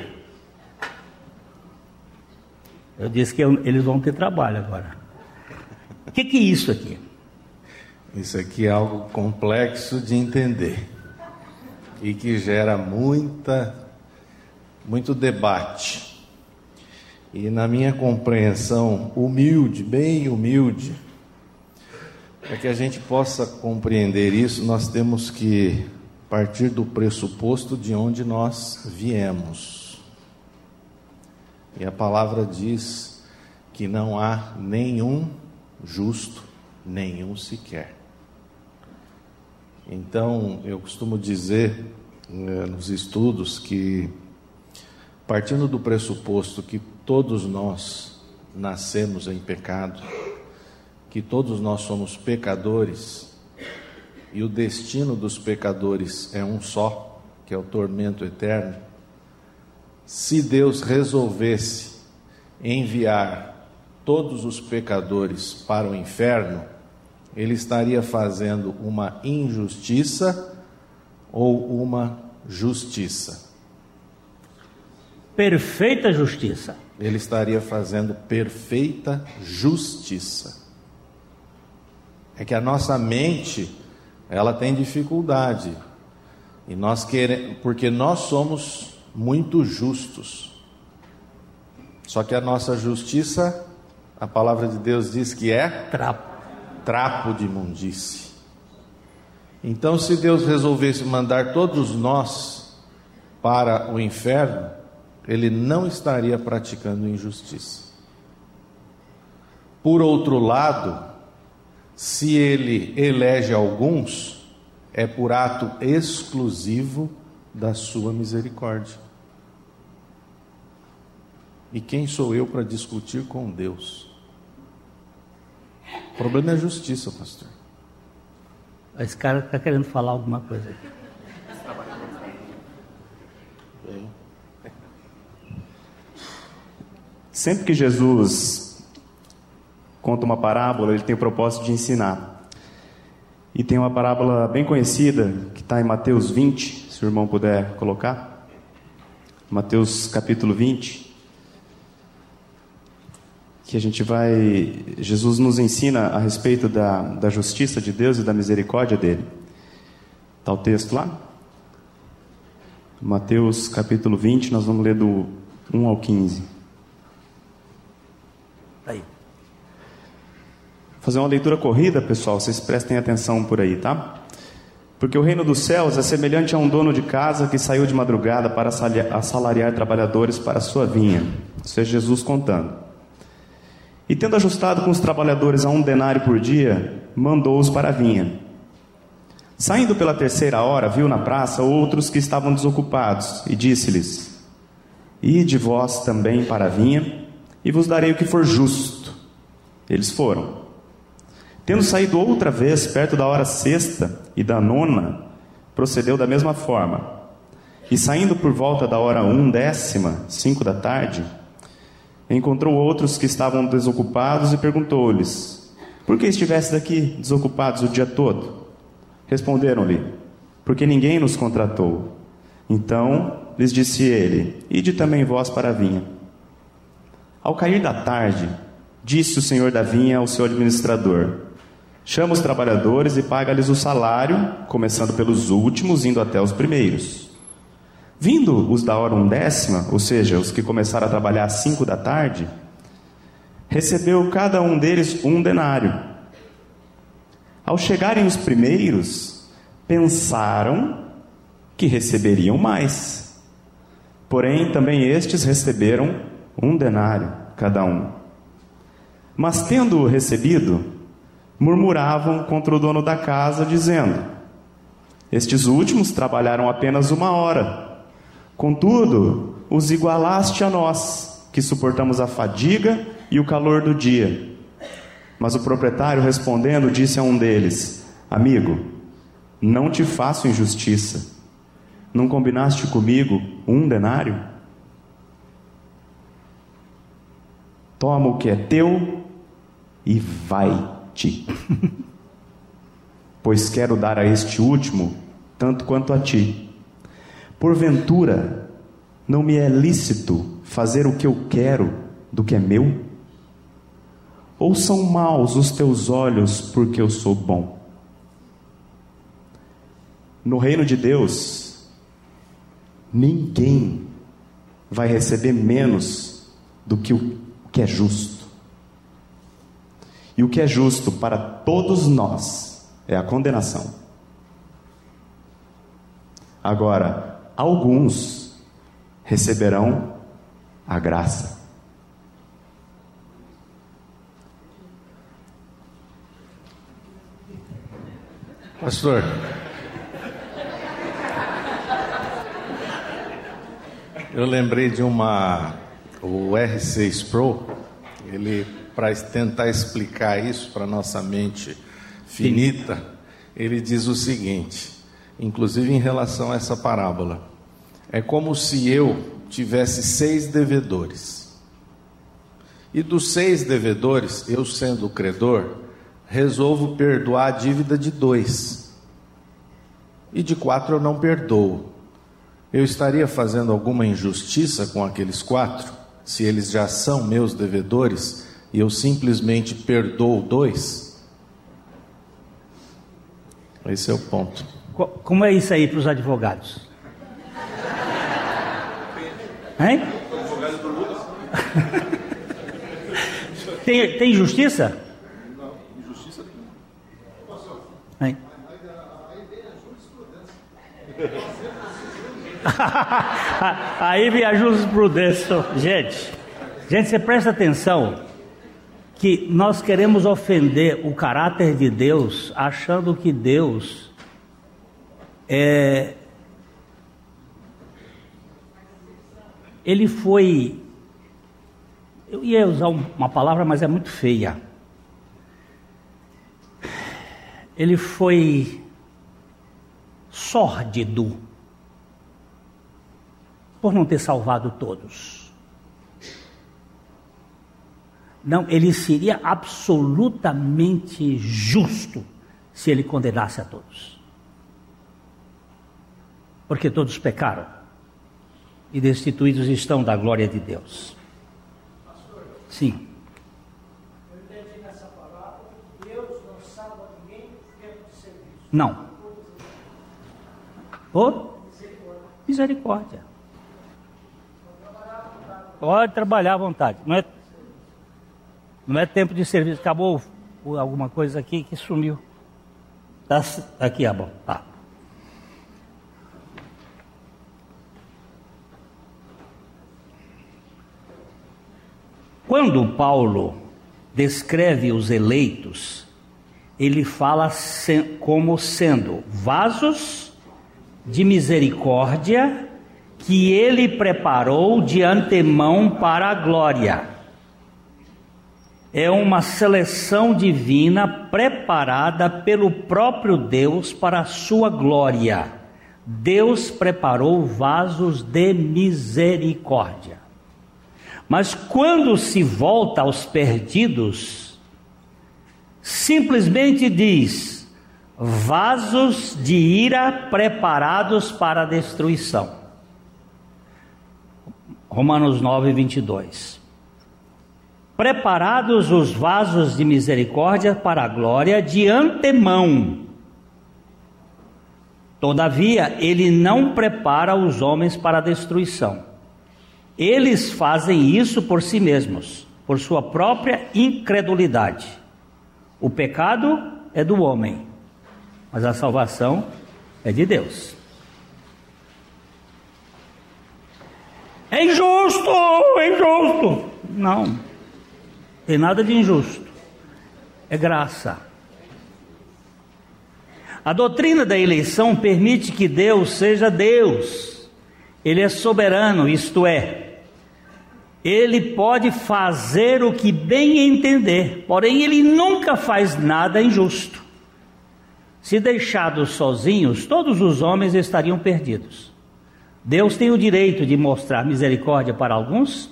Eu disse que eles vão ter trabalho agora. O que, que é isso aqui? Isso aqui é algo complexo de entender e que gera muita, muito debate. E na minha compreensão humilde, bem humilde, para que a gente possa compreender isso, nós temos que partir do pressuposto de onde nós viemos. E a palavra diz que não há nenhum justo, nenhum sequer. Então, eu costumo dizer né, nos estudos que, partindo do pressuposto que todos nós nascemos em pecado, que todos nós somos pecadores, e o destino dos pecadores é um só, que é o tormento eterno, se Deus resolvesse enviar todos os pecadores para o inferno, ele estaria fazendo uma injustiça ou uma justiça? Perfeita justiça. Ele estaria fazendo perfeita justiça. É que a nossa mente ela tem dificuldade. E nós queremos, porque nós somos muito justos. Só que a nossa justiça, a palavra de Deus diz que é trapo, trapo de imundície. Então, se Deus resolvesse mandar todos nós para o inferno, ele não estaria praticando injustiça. Por outro lado, Se ele elege alguns, é por ato exclusivo da sua misericórdia. E quem sou eu para discutir com Deus? O problema é a justiça, pastor. Esse cara está querendo falar alguma coisa aqui. Sempre que Jesus conta uma parábola, ele tem o propósito de ensinar. E tem uma parábola bem conhecida, que está em Mateus 20, se o irmão puder colocar. Mateus capítulo 20. Que a gente vai. Jesus nos ensina a respeito da, da justiça de Deus e da misericórdia dele. Está o texto lá? Mateus capítulo 20, nós vamos ler do 1 ao 15. Fazer uma leitura corrida, pessoal, vocês prestem atenção por aí, tá? Porque o reino dos céus é semelhante a um dono de casa que saiu de madrugada para assalariar trabalhadores para a sua vinha. Isso é Jesus contando. E tendo ajustado com os trabalhadores a um denário por dia, mandou-os para a vinha. Saindo pela terceira hora, viu na praça outros que estavam desocupados e disse-lhes: Ide vós também para a vinha, e vos darei o que for justo. Eles foram. Tendo saído outra vez, perto da hora sexta e da nona, procedeu da mesma forma. E saindo por volta da hora undécima, cinco da tarde, encontrou outros que estavam desocupados e perguntou-lhes: Por que estivesse aqui desocupados o dia todo? Responderam-lhe: Porque ninguém nos contratou. Então lhes disse ele: Ide também vós para a vinha. Ao cair da tarde, disse o senhor da vinha ao seu administrador: Chama os trabalhadores e paga-lhes o salário, começando pelos últimos, indo até os primeiros. Vindo os da hora undécima, ou seja, os que começaram a trabalhar às cinco da tarde, recebeu cada um deles um denário. Ao chegarem os primeiros, pensaram que receberiam mais. Porém, também estes receberam um denário cada um. Mas tendo-o recebido, murmuravam contra o dono da casa, dizendo: Estes últimos trabalharam apenas uma hora Contudo, os igualaste a nós, que suportamos a fadiga e o calor do dia. Mas o proprietário, respondendo, disse a um deles: Amigo, não te faço injustiça. Não combinaste comigo um denário? Toma o que é teu e vai-te. pois quero dar a este último tanto quanto a ti. Porventura, não me é lícito fazer o que eu quero do que é meu? Ou são maus os teus olhos porque eu sou bom? No reino de Deus, ninguém vai receber menos do que o que é justo. E o que é justo para todos nós é a condenação. Agora, alguns receberão a graça. Pastor, eu lembrei de uma, o R6 Pro, ele, para tentar explicar isso para nossa mente finita, ele diz o seguinte: inclusive em relação a essa parábola. É como se eu tivesse seis devedores. E dos seis devedores, eu sendo o credor, resolvo perdoar a dívida de dois. E de quatro eu não perdoo. Eu estaria fazendo alguma injustiça com aqueles quatro, se eles já são meus devedores e eu simplesmente perdoo dois? Esse é o ponto. Como é isso aí para os advogados? Hein? tem, tem justiça? Não, injustiça nenhuma. Hein? Aí vem a jurisprudência. Gente, gente, você presta atenção que nós queremos ofender o caráter de Deus, achando que Deus é. Ele foi. Eu ia usar uma palavra, mas é muito feia. Ele foi sórdido por não ter salvado todos. Não, ele seria absolutamente justo se ele condenasse a todos. Porque todos pecaram e destituídos estão da glória de Deus. Sim. Eu entendi nessa palavra que Deus não salva ninguém tempo de serviço. Não. Por misericórdia. Pode trabalhar à vontade. Não é não é tempo de serviço. Acabou alguma coisa aqui que sumiu. Tá, aqui, ah, bom. Tá. Quando Paulo descreve os eleitos, ele fala como sendo vasos de misericórdia que ele preparou de antemão para a glória é uma seleção divina preparada pelo próprio Deus para a sua glória. Deus preparou vasos de misericórdia. Mas quando se volta aos perdidos, simplesmente diz: vasos de ira preparados para a destruição. Romanos 9, 22 preparados os vasos de misericórdia para a glória de antemão. Todavia, ele não prepara os homens para a destruição. Eles fazem isso por si mesmos, por sua própria incredulidade. O pecado é do homem, mas a salvação é de Deus. É injusto, é injusto. Não. Tem nada de injusto. É graça. A doutrina da eleição permite que Deus seja Deus. Ele é soberano, isto é, ele pode fazer o que bem entender, porém ele nunca faz nada injusto. Se deixados sozinhos, todos os homens estariam perdidos. Deus tem o direito de mostrar misericórdia para alguns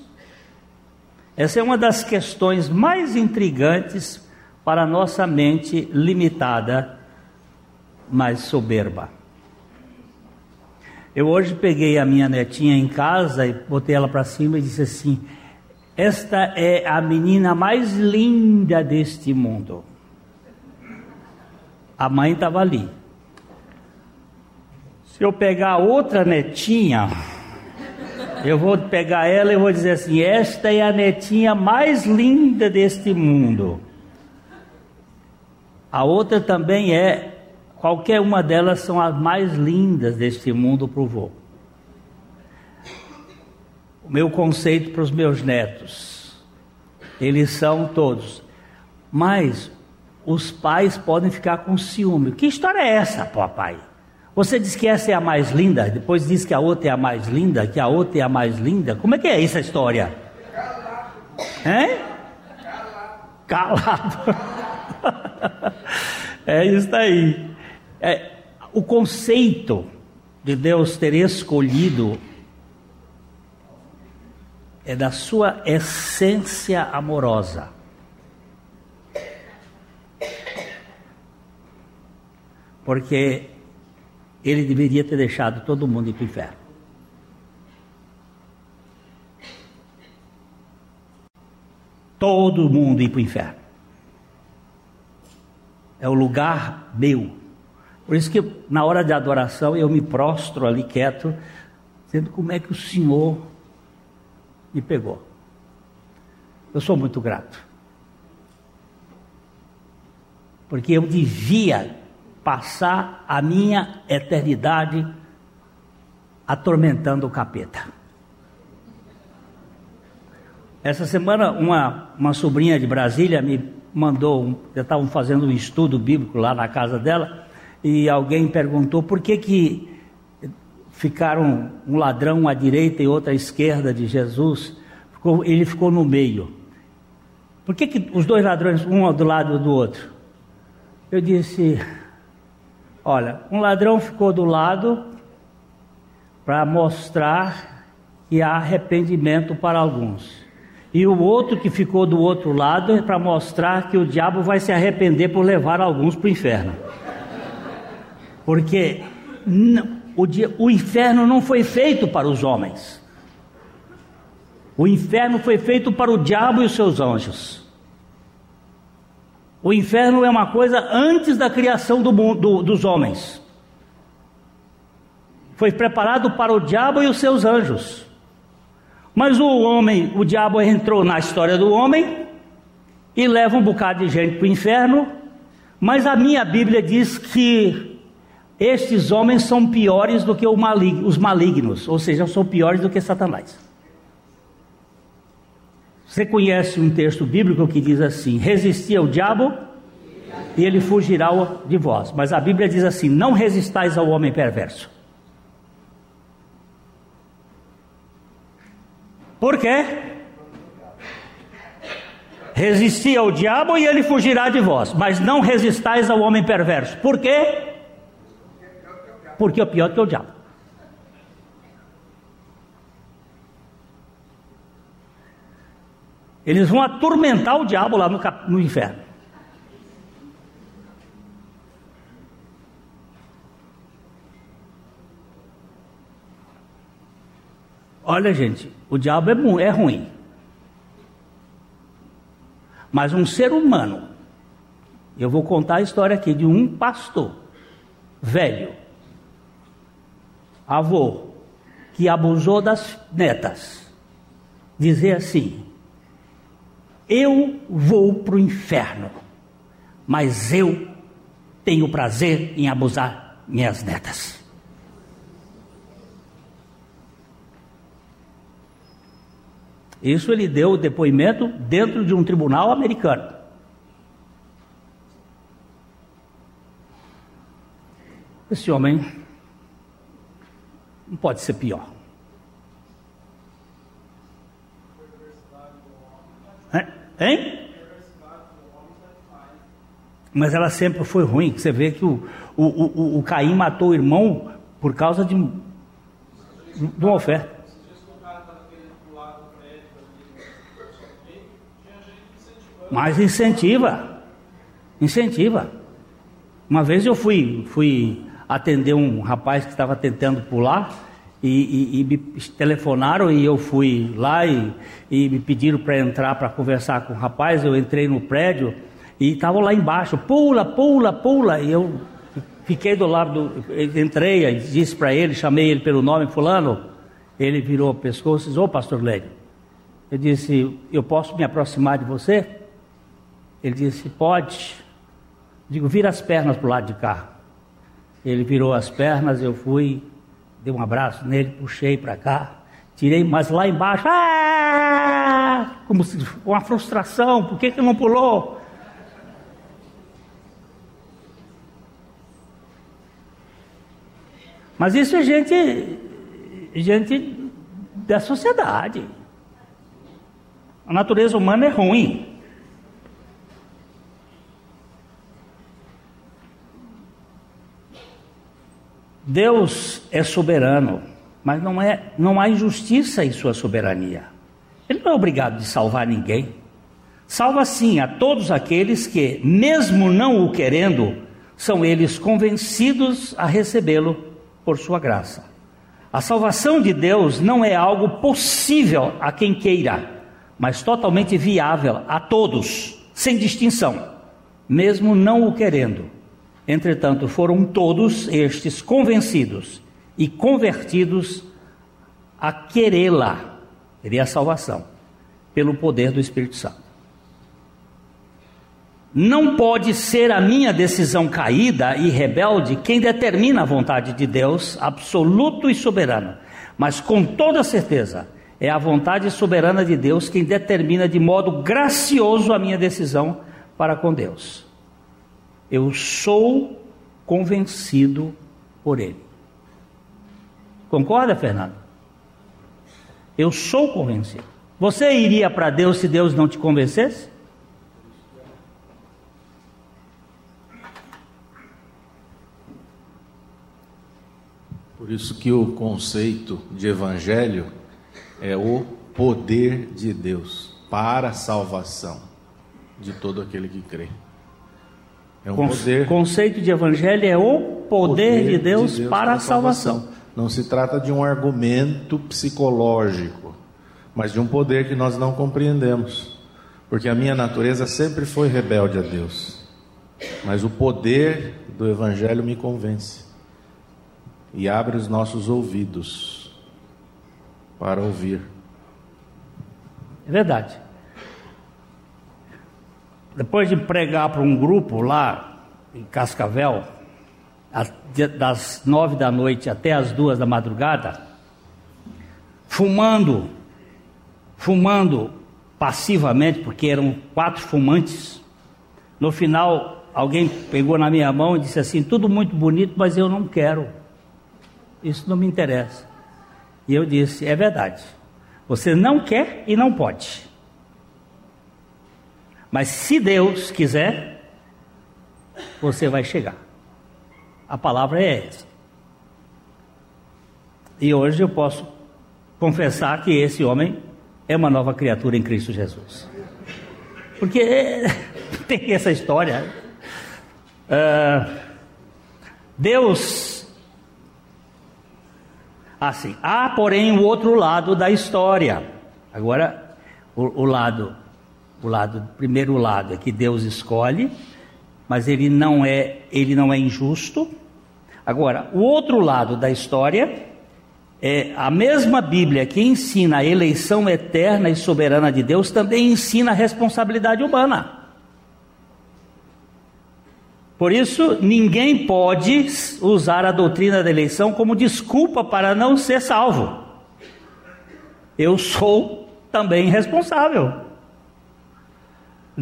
essa é uma das questões mais intrigantes para a nossa mente limitada, mas soberba. Eu hoje peguei a minha netinha em casa e botei ela para cima e disse assim: Esta é a menina mais linda deste mundo. A mãe estava ali. Se eu pegar outra netinha, eu vou pegar ela e vou dizer assim: esta é a netinha mais linda deste mundo. A outra também é, qualquer uma delas são as mais lindas deste mundo para o vô. O meu conceito para os meus netos, eles são todos. Mas os pais podem ficar com ciúme. Que história é essa, papai? Você diz que essa é a mais linda, depois diz que a outra é a mais linda, que a outra é a mais linda. Como é que é essa história? Hein? Calado. é isso aí. É, o conceito de Deus ter escolhido é da sua essência amorosa. Porque ele deveria ter deixado todo mundo ir para o inferno. Todo mundo ir para o inferno. É o lugar meu. Por isso que na hora de adoração eu me prostro ali quieto, dizendo como é que o Senhor me pegou. Eu sou muito grato. Porque eu devia passar a minha eternidade atormentando o capeta. Essa semana, uma, uma sobrinha de Brasília me mandou, um, já estavam fazendo um estudo bíblico lá na casa dela, e alguém perguntou por que que ficaram um ladrão à direita e outro à esquerda de Jesus, ficou, ele ficou no meio. Por que, que os dois ladrões, um do lado do outro? Eu disse, olha, um ladrão ficou do lado para mostrar que há arrependimento para alguns. E o outro que ficou do outro lado é para mostrar que o diabo vai se arrepender por levar alguns para o inferno. Porque o, o inferno não foi feito para os homens. O inferno foi feito para o diabo e os seus anjos. O inferno é uma coisa antes da criação do mundo, dos homens. Foi preparado para o diabo e os seus anjos. Mas o homem, o diabo entrou na história do homem e leva um bocado de gente para o inferno. Mas a minha Bíblia diz que estes homens são piores do que os malignos, ou seja, são piores do que Satanás. Você conhece um texto bíblico que diz assim: resistir ao diabo e ele fugirá de vós. Mas a Bíblia diz assim: não resistais ao homem perverso. Por quê? Resisti ao diabo e ele fugirá de vós, mas não resistais ao homem perverso. Por quê? Porque é pior que o diabo. Eles vão atormentar o diabo lá no, no inferno. Olha, gente, o diabo é, é ruim. Mas um ser humano, eu vou contar a história aqui de um pastor velho, avô, que abusou das netas, dizer assim: Eu vou para o inferno, mas eu tenho prazer em abusar minhas netas. Isso ele deu o depoimento dentro de um tribunal americano. Esse homem não pode ser pior. Hein? Mas ela sempre foi ruim. Você vê que o, o, o, o Caim matou o irmão por causa de, de uma oferta. Mas incentiva. Incentiva. Uma vez eu fui, fui atender um rapaz que estava tentando pular e, e, e me telefonaram e eu fui lá e, e me pediram para entrar para conversar com o rapaz. Eu entrei no prédio e estavam lá embaixo, pula, pula, pula. E eu fiquei do lado, do, entrei disse para ele, chamei ele pelo nome, fulano. Ele virou o pescoço e disse, ô pastor Lédio, eu disse, eu posso me aproximar de você? Ele disse: Pode. Digo, vira as pernas para o lado de cá. Ele virou as pernas, eu fui, dei um abraço nele, puxei para cá, tirei, mas lá embaixo, ah! como se uma frustração, por que, que não pulou? Mas isso é gente, gente da sociedade. A natureza humana é ruim. Deus é soberano, mas não, é, não há injustiça em sua soberania. Ele não é obrigado de salvar ninguém. Salva sim a todos aqueles que, mesmo não o querendo, são eles convencidos a recebê-lo por sua graça. A salvação de Deus não é algo possível a quem queira, mas totalmente viável a todos, sem distinção, mesmo não o querendo. Entretanto, foram todos estes convencidos e convertidos a querê-la, querer a salvação, pelo poder do Espírito Santo. Não pode ser a minha decisão caída e rebelde quem determina a vontade de Deus, absoluto e soberano, mas com toda certeza, É a vontade soberana de Deus quem determina de modo gracioso a minha decisão para com Deus. Eu sou convencido por Ele. Concorda, Fernando? Eu sou convencido. Você iria para Deus se Deus não te convencesse? Por isso que o conceito de evangelho é o poder de Deus para a salvação de todo aquele que crê. É um Con poder. conceito de evangelho é o poder, poder de, Deus de, Deus para, para a salvação. salvação. Não se trata de um argumento psicológico, mas de um poder que nós não compreendemos. Porque a minha natureza sempre foi rebelde a Deus. Mas o poder do evangelho me convence e abre os nossos ouvidos para ouvir. É verdade. Depois de pregar para um grupo lá em Cascavel, das nove da noite até as duas da madrugada, fumando, fumando passivamente, porque eram quatro fumantes. No final, alguém pegou na minha mão e disse assim: tudo muito bonito, mas eu não quero. Isso não me interessa. E eu disse: é verdade. Você não quer e não pode. Mas se Deus quiser, você vai chegar. A palavra é essa. E hoje eu posso confessar que esse homem é uma nova criatura em Cristo Jesus. Porque tem essa história. Uh, Deus assim. Há, porém, o outro lado da história. Agora, o, o lado, o lado, primeiro lado é que Deus escolhe, mas ele não é, ele não é injusto. Agora, o outro lado da história é a mesma Bíblia que ensina a eleição eterna e soberana de Deus também ensina a responsabilidade humana. Por isso, ninguém pode usar a doutrina da eleição como desculpa para não ser salvo. Eu sou também responsável.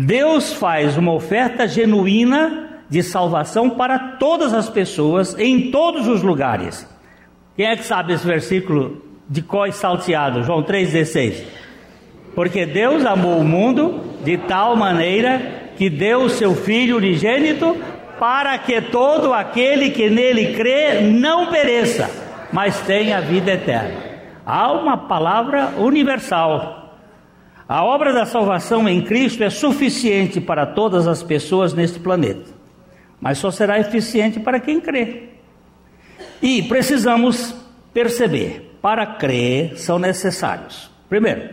Deus faz uma oferta genuína de salvação para todas as pessoas, em todos os lugares. Quem é que sabe esse versículo de có salteado? João 3,16. Porque Deus amou o mundo de tal maneira que deu o seu Filho unigênito para que todo aquele que nele crê não pereça, mas tenha vida eterna. Há uma palavra universal. A obra da salvação em Cristo é suficiente para todas as pessoas neste planeta, mas só será eficiente para quem crê. E precisamos perceber: para crer são necessários, primeiro,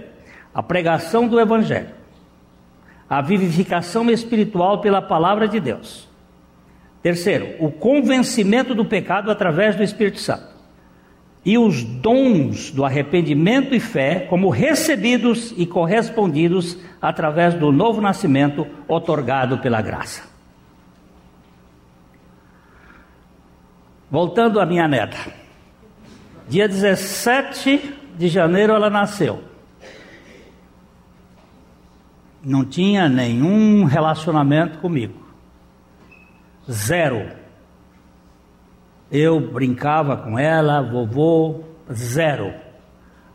a pregação do Evangelho, a vivificação espiritual pela palavra de Deus Terceiro, o convencimento do pecado através do Espírito Santo. E os dons do arrependimento e fé, como recebidos e correspondidos através do novo nascimento otorgado pela graça. Voltando à minha neta. Dia 17 de janeiro ela nasceu. Não tinha nenhum relacionamento comigo. Zero. Eu brincava com ela, vovô, zero.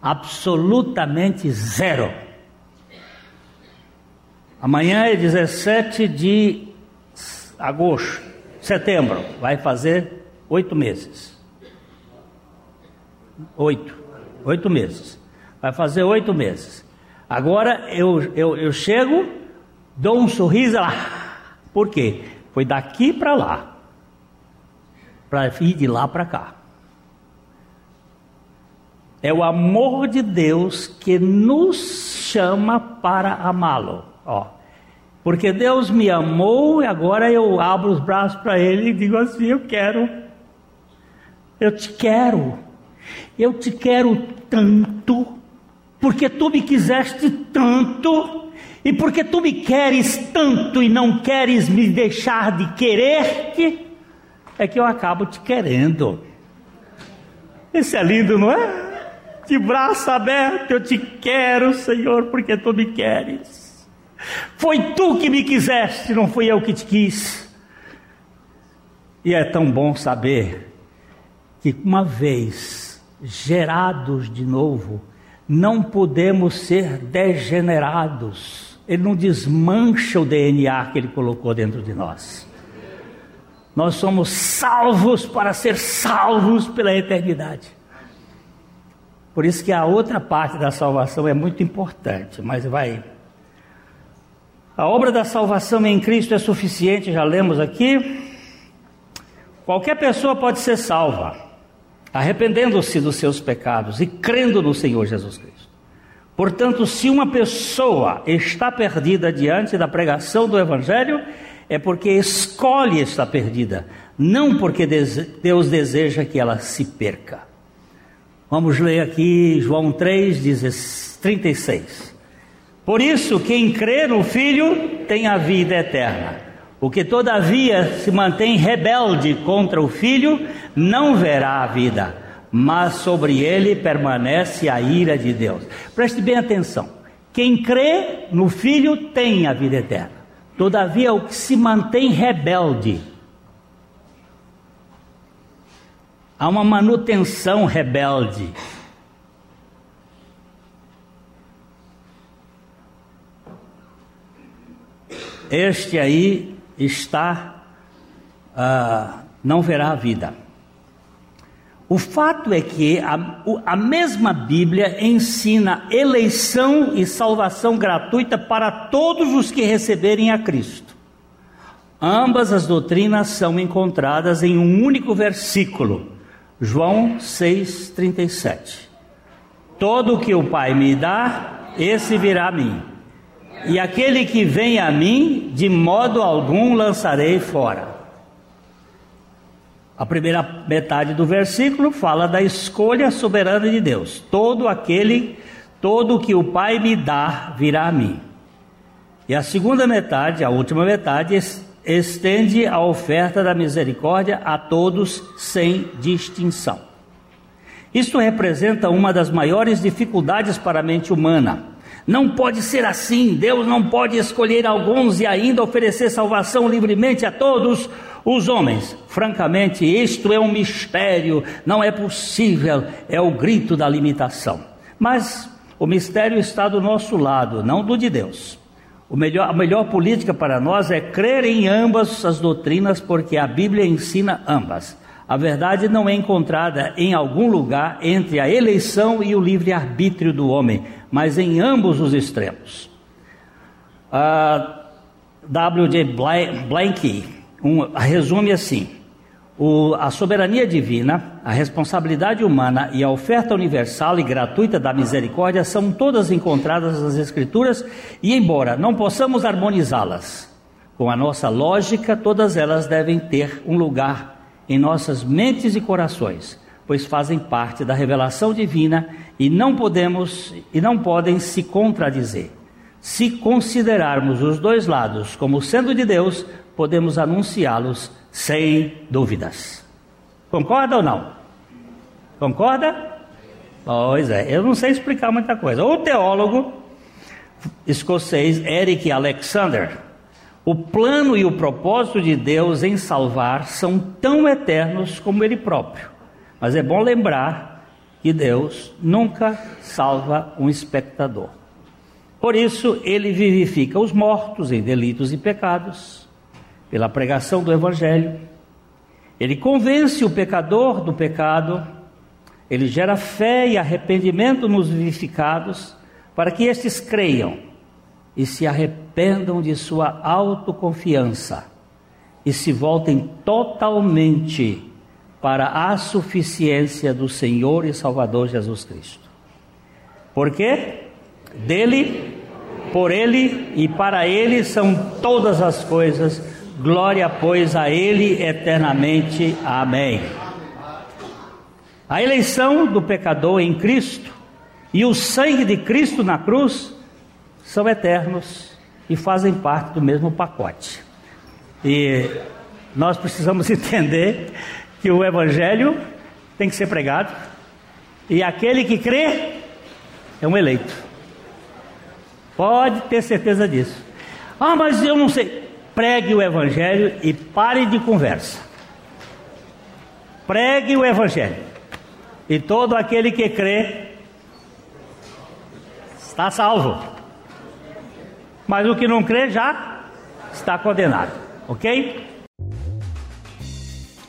Absolutamente zero. Amanhã é 17 de agosto, setembro, vai fazer oito meses. Oito, oito meses. Vai fazer oito meses. Agora eu, eu, eu chego, dou um sorriso lá. Por quê? Foi daqui para lá, para ir de lá para cá. É o amor de Deus que nos chama para amá-lo. Ó, porque Deus me amou e agora eu abro os braços para Ele e digo assim: Eu quero, eu te quero, eu te quero tanto, porque tu me quiseste tanto e porque tu me queres tanto e não queres me deixar de querer-te, é que eu acabo te querendo. Isso é lindo, não é? de braço aberto, eu te quero, Senhor, porque tu me queres. Foi tu que me quiseste, não fui eu que te quis. E é tão bom saber que uma vez gerados de novo, não podemos ser degenerados. Ele não desmancha o DNA que ele colocou dentro de nós. Nós somos salvos para ser salvos pela eternidade. Por isso que a outra parte da salvação é muito importante, mas vai. A obra da salvação em Cristo é suficiente, já lemos aqui. Qualquer pessoa pode ser salva arrependendo-se dos seus pecados e crendo no Senhor Jesus Cristo. Portanto, se uma pessoa está perdida diante da pregação do Evangelho, é porque escolhe estar perdida, não porque Deus deseja que ela se perca. Vamos ler aqui João 3, 36. Por isso, quem crê no Filho tem a vida eterna. O que todavia se mantém rebelde contra o filho não verá a vida, mas sobre ele permanece a ira de Deus. Preste bem atenção. Quem crê no filho tem a vida eterna. Todavia, o que se mantém rebelde, há uma manutenção rebelde. Este aí está, uh, não verá a vida. O fato é que a, a mesma Bíblia ensina eleição e salvação gratuita para todos os que receberem a Cristo. Ambas as doutrinas são encontradas em um único versículo, João 6,37. Todo o que o Pai me dá, esse virá a mim e aquele que vem a mim, de modo algum lançarei fora. A primeira metade do versículo fala da escolha soberana de Deus. Todo aquele, todo que o Pai me dá, virá a mim. E a segunda metade, a última metade, estende a oferta da misericórdia a todos sem distinção. Isto representa uma das maiores dificuldades para a mente humana não pode ser assim. Deus não pode escolher alguns e ainda oferecer salvação livremente a todos os homens. Francamente, isto é um mistério, não é possível, é o grito da limitação. Mas o mistério está do nosso lado, não do de Deus. Melhor, a melhor política para nós é crer em ambas as doutrinas, porque a Bíblia ensina ambas. A verdade não é encontrada em algum lugar entre a eleição e o livre-arbítrio do homem, mas em ambos os extremos. Uh, W.J. Blank um, resume assim: o, a soberania divina, a responsabilidade humana e a oferta universal e gratuita da misericórdia são todas encontradas nas Escrituras, e embora não possamos harmonizá-las com a nossa lógica, todas elas devem ter um lugar em nossas mentes e corações, pois fazem parte da revelação divina e não podemos e não podem se contradizer. Se considerarmos os dois lados como sendo de Deus, podemos anunciá-los sem dúvidas. Concorda ou não? Concorda? Pois é, eu não sei explicar muita coisa. O teólogo escocês Eric Alexander o plano e o propósito de Deus em salvar são tão eternos como Ele próprio. Mas é bom lembrar que Deus nunca salva um espectador. Por isso, Ele vivifica os mortos em delitos e pecados, pela pregação do Evangelho. Ele convence o pecador do pecado, ele gera fé e arrependimento nos vivificados, para que estes creiam e se arrependam de sua autoconfiança e se voltem totalmente para a suficiência do Senhor e Salvador Jesus Cristo. Por quê? Dele, por ele e para ele são todas as coisas. Glória, pois, a ele eternamente. Amém. A eleição do pecador em Cristo e o sangue de Cristo na cruz são eternos e fazem parte do mesmo pacote. E nós precisamos entender que o Evangelho tem que ser pregado, E aquele que crê é um eleito. Pode ter certeza disso. Ah, mas eu não sei. Pregue o Evangelho e pare de conversa. Pregue o Evangelho. E todo aquele que crê está salvo. Mas o que não crê já está condenado. Ok?